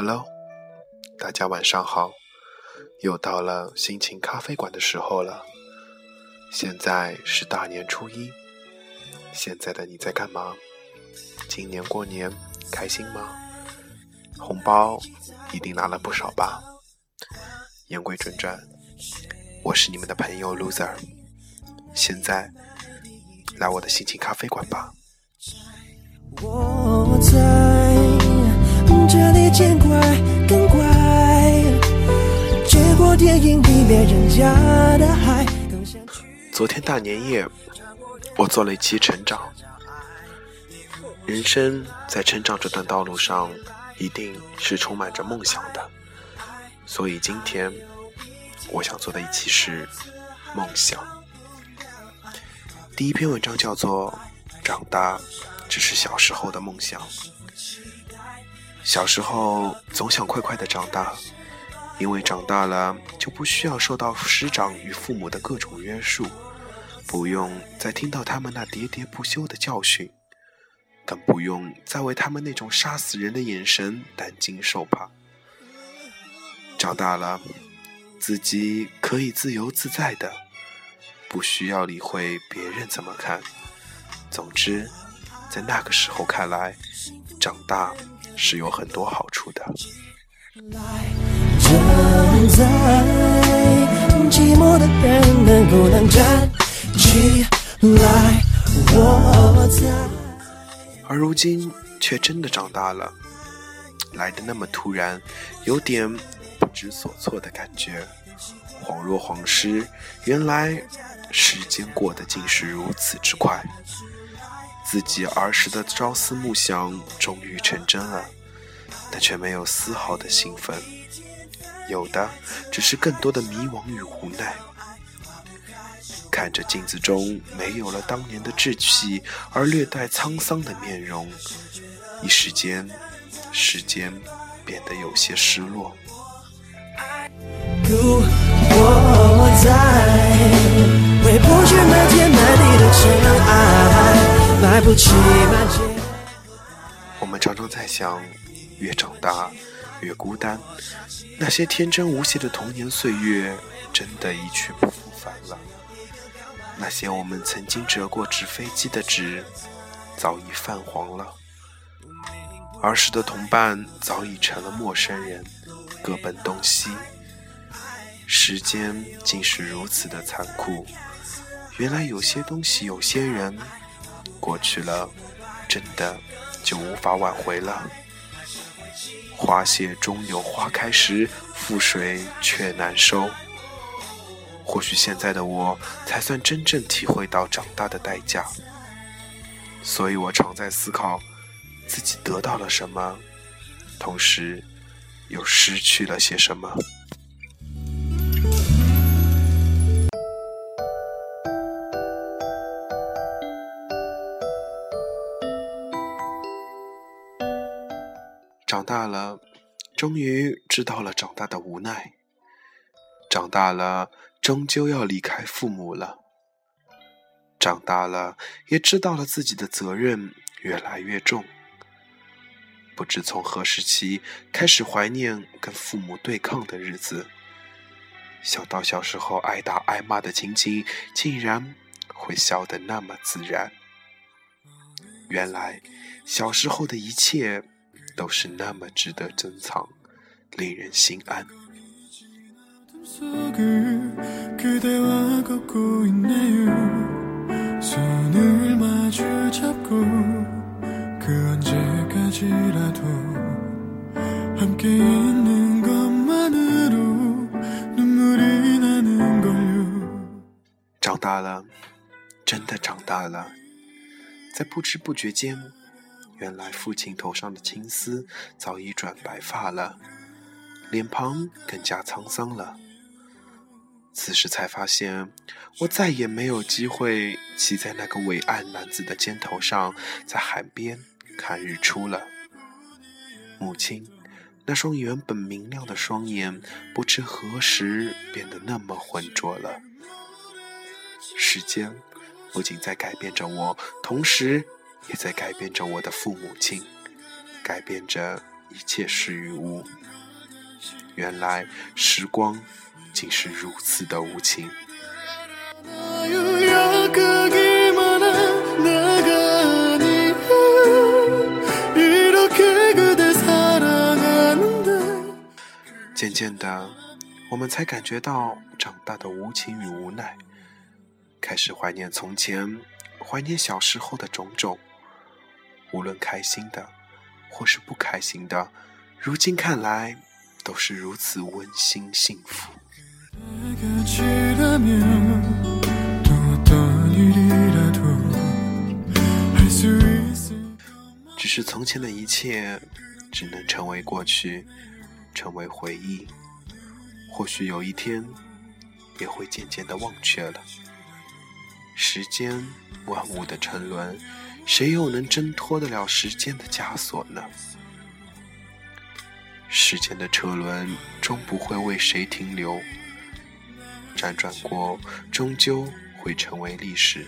Hello，大家晚上好，又到了心情咖啡馆的时候了。现在是大年初一，现在的你在干嘛？今年过年开心吗？红包一定拿了不少吧？言归正传，我是你们的朋友 Loser，现在来我的心情咖啡馆吧。我在这里见怪更怪，电影里面人家的海。昨天大年夜，我做了一期成长。人生在成长这段道路上，一定是充满着梦想的。所以今天，我想做的一期是梦想。第一篇文章叫做《长大只是小时候的梦想》。小时候总想快快的长大，因为长大了就不需要受到师长与父母的各种约束，不用再听到他们那喋喋不休的教训，更不用再为他们那种杀死人的眼神担惊受怕。长大了，自己可以自由自在的，不需要理会别人怎么看。总之，在那个时候看来，长大。是有很多好处的。而如今却真的长大了，来的那么突然，有点不知所措的感觉，恍若恍失。原来时间过得竟是如此之快。自己儿时的朝思暮想终于成真了，但却没有丝毫的兴奋，有的只是更多的迷惘与无奈。看着镜子中没有了当年的稚气而略带沧桑的面容，一时间，时间变得有些失落。我在为不去满天满地的尘。我们常常在想，越长大越孤单。那些天真无邪的童年岁月，真的一去不复返了。那些我们曾经折过纸飞机的纸，早已泛黄了。儿时的同伴早已成了陌生人，各奔东西。时间竟是如此的残酷。原来有些东西，有些人。过去了，真的就无法挽回了。花谢终有花开时，覆水却难收。或许现在的我，才算真正体会到长大的代价。所以我常在思考，自己得到了什么，同时又失去了些什么。大了，终于知道了长大的无奈。长大了，终究要离开父母了。长大了，也知道了自己的责任越来越重。不知从何时起，开始怀念跟父母对抗的日子。想到小时候挨打挨骂的情景，竟然会笑得那么自然。原来，小时候的一切。都是那么值得珍藏，令人心安。长大了，真的长大了，在不知不觉间。原来父亲头上的青丝早已转白发了，脸庞更加沧桑了。此时才发现，我再也没有机会骑在那个伟岸男子的肩头上，在海边看日出了。母亲那双原本明亮的双眼，不知何时变得那么浑浊了。时间不仅在改变着我，同时。也在改变着我的父母亲，改变着一切事与无。原来时光竟是如此的无情。渐渐的，我们才感觉到长大的无情与无奈，开始怀念从前，怀念小时候的种种。无论开心的，或是不开心的，如今看来，都是如此温馨幸福。只是从前的一切，只能成为过去。成为回忆，或许有一天也会渐渐的忘却了。时间万物的沉沦，谁又能挣脱得了时间的枷锁呢？时间的车轮终不会为谁停留，辗转过，终究会成为历史。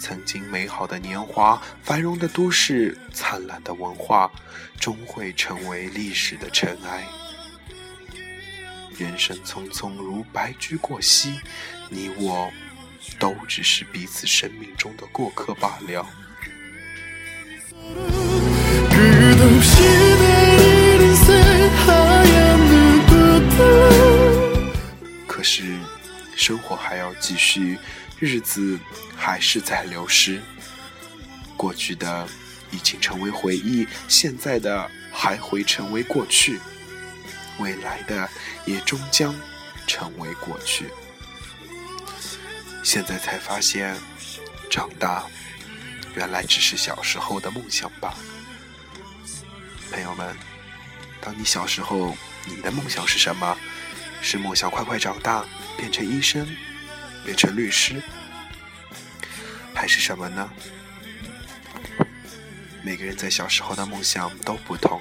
曾经美好的年华，繁荣的都市，灿烂的文化，终会成为历史的尘埃。人生匆匆如白驹过隙，你我都只是彼此生命中的过客罢了。可是，生活还要继续。日子还是在流失，过去的已经成为回忆，现在的还会成为过去，未来的也终将成为过去。现在才发现，长大原来只是小时候的梦想吧。朋友们，当你小时候，你的梦想是什么？是梦想快快长大，变成医生？变成律师，还是什么呢？每个人在小时候的梦想都不同，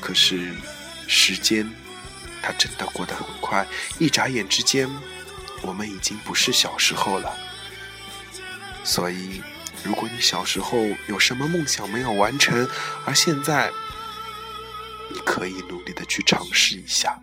可是时间它真的过得很快，一眨眼之间，我们已经不是小时候了。所以，如果你小时候有什么梦想没有完成，而现在你可以努力的去尝试一下。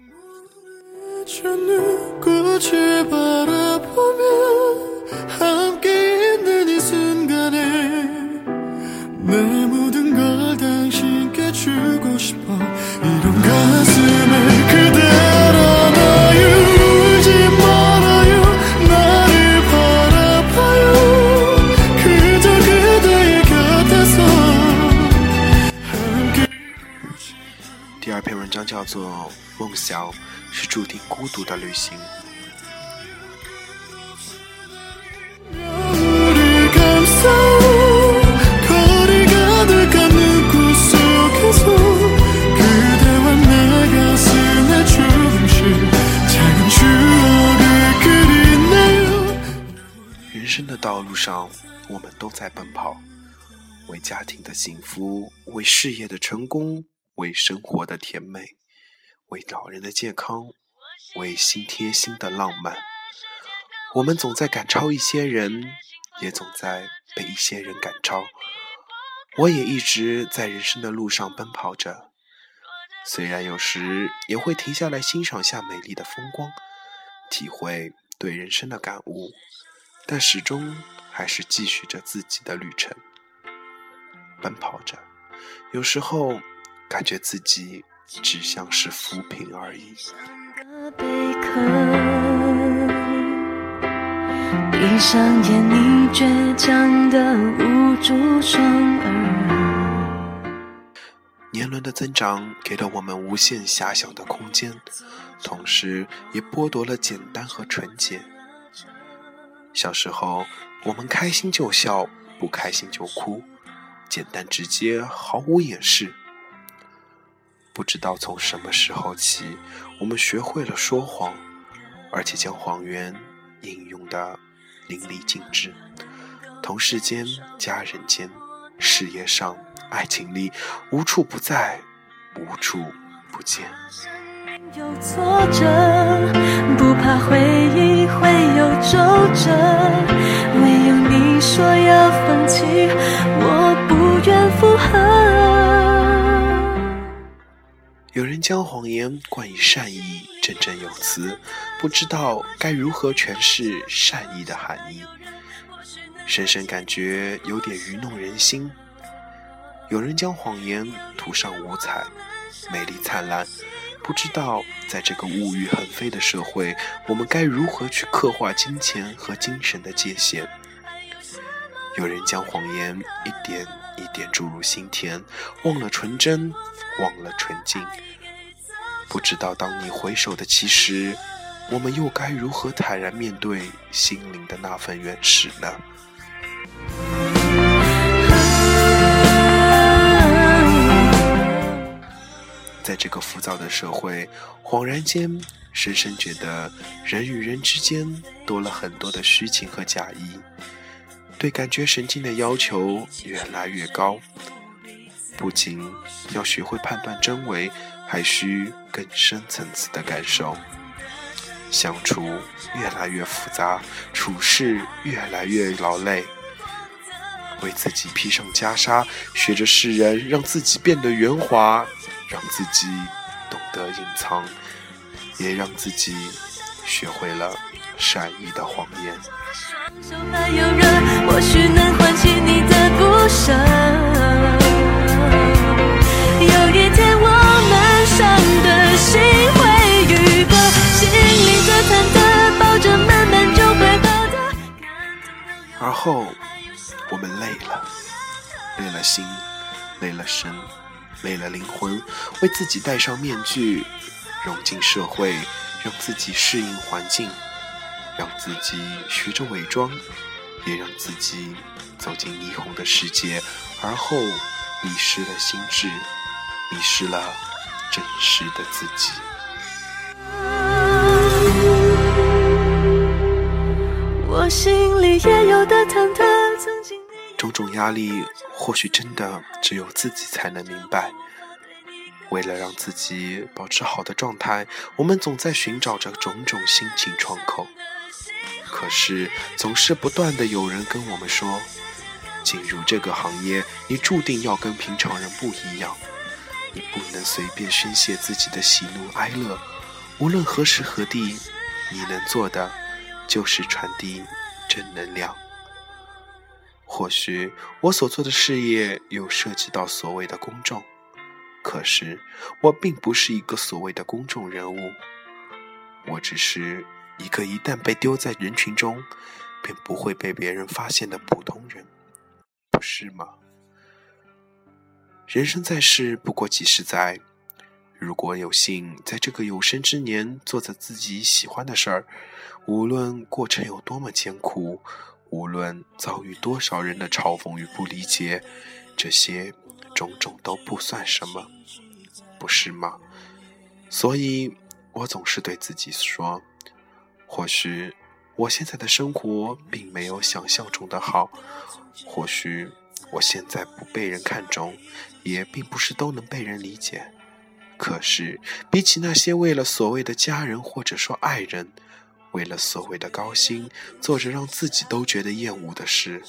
梦想》。是注定孤独的旅行。人生的道路上，我们都在奔跑，为家庭的幸福，为事业的成功，为生活的甜美。为老人的健康，为心贴心的浪漫，我们总在赶超一些人，也总在被一些人赶超。我也一直在人生的路上奔跑着，虽然有时也会停下来欣赏下美丽的风光，体会对人生的感悟，但始终还是继续着自己的旅程，奔跑着。有时候感觉自己。只像是浮萍而已。闭上眼，你倔强的捂住双耳。年轮的增长给了我们无限遐想的空间，同时也剥夺了简单和纯洁。小时候，我们开心就笑，不开心就哭，简单直接，毫无掩饰。不知道从什么时候起，我们学会了说谎，而且将谎言应用的淋漓尽致。同事间、家人间、事业上、爱情里，无处不在，无处不见。有挫折，不怕回忆会有皱褶，唯有你说要放弃，我不愿附和。有人将谎言冠以善意，振振有词，不知道该如何诠释善意的含义，深深感觉有点愚弄人心。有人将谎言涂上五彩，美丽灿烂，不知道在这个物欲横飞的社会，我们该如何去刻画金钱和精神的界限。有人将谎言一点一点注入心田，忘了纯真。忘了纯净，不知道当你回首的其实，我们又该如何坦然面对心灵的那份原始呢？在这个浮躁的社会，恍然间，深深觉得人与人之间多了很多的虚情和假意，对感觉神经的要求越来越高。不仅要学会判断真伪，还需更深层次的感受。相处越来越复杂，处事越来越劳累。为自己披上袈裟，学着世人，让自己变得圆滑，让自己懂得隐藏，也让自己学会了善意的谎言。或许能唤起你的鼓声。而后，我们累了，累了心，累了身，累了灵魂，为自己戴上面具，融进社会，让自己适应环境，让自己学着伪装，也让自己走进霓虹的世界，而后迷失了心智。迷失了真实的自己。我心里也有的忐忑。种种压力，或许真的只有自己才能明白。为了让自己保持好的状态，我们总在寻找着种种心情窗口。可是，总是不断的有人跟我们说：“进入这个行业，你注定要跟平常人不一样。”你不能随便宣泄自己的喜怒哀乐，无论何时何地，你能做的就是传递正能量。或许我所做的事业有涉及到所谓的公众，可是我并不是一个所谓的公众人物，我只是一个一旦被丢在人群中，便不会被别人发现的普通人，不是吗？人生在世不过几十载，如果有幸在这个有生之年做着自己喜欢的事儿，无论过程有多么艰苦，无论遭遇多少人的嘲讽与不理解，这些种种都不算什么，不是吗？所以我总是对自己说：或许我现在的生活并没有想象中的好，或许。我现在不被人看重，也并不是都能被人理解。可是，比起那些为了所谓的家人或者说爱人，为了所谓的高薪，做着让自己都觉得厌恶的事，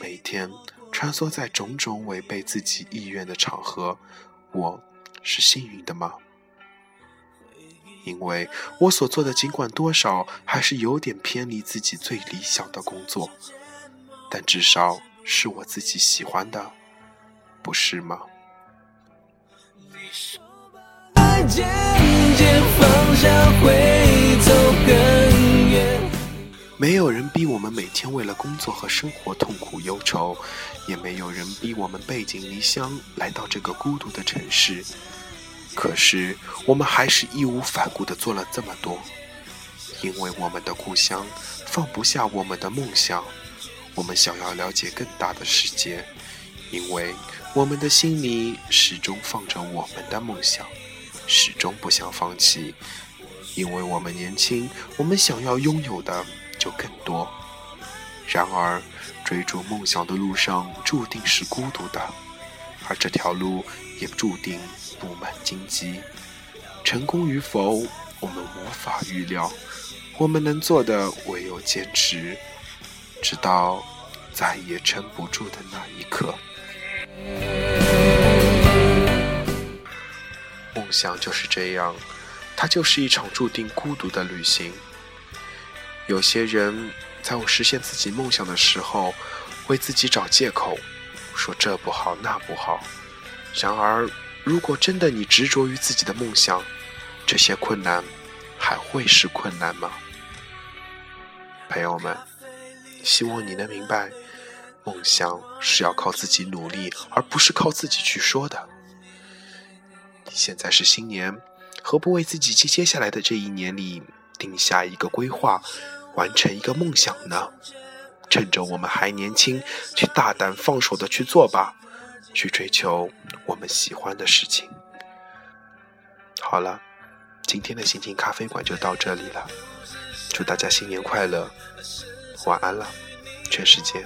每天穿梭在种种违背自己意愿的场合，我是幸运的吗？因为我所做的，尽管多少还是有点偏离自己最理想的工作，但至少。是我自己喜欢的，不是吗？没有人逼我们每天为了工作和生活痛苦忧愁，也没有人逼我们背井离乡来到这个孤独的城市。可是，我们还是义无反顾地做了这么多，因为我们的故乡放不下我们的梦想。我们想要了解更大的世界，因为我们的心里始终放着我们的梦想，始终不想放弃。因为我们年轻，我们想要拥有的就更多。然而，追逐梦想的路上注定是孤独的，而这条路也注定布满荆棘。成功与否，我们无法预料。我们能做的唯有坚持。直到再也撑不住的那一刻。梦想就是这样，它就是一场注定孤独的旅行。有些人在我实现自己梦想的时候，为自己找借口，说这不好那不好。然而，如果真的你执着于自己的梦想，这些困难还会是困难吗？朋友们，希望你能明白，梦想是要靠自己努力，而不是靠自己去说的。现在是新年，何不为自己接接下来的这一年里定下一个规划，完成一个梦想呢？趁着我们还年轻，去大胆放手的去做吧，去追求我们喜欢的事情。好了，今天的心情咖啡馆就到这里了。祝大家新年快乐，晚安了，全世界。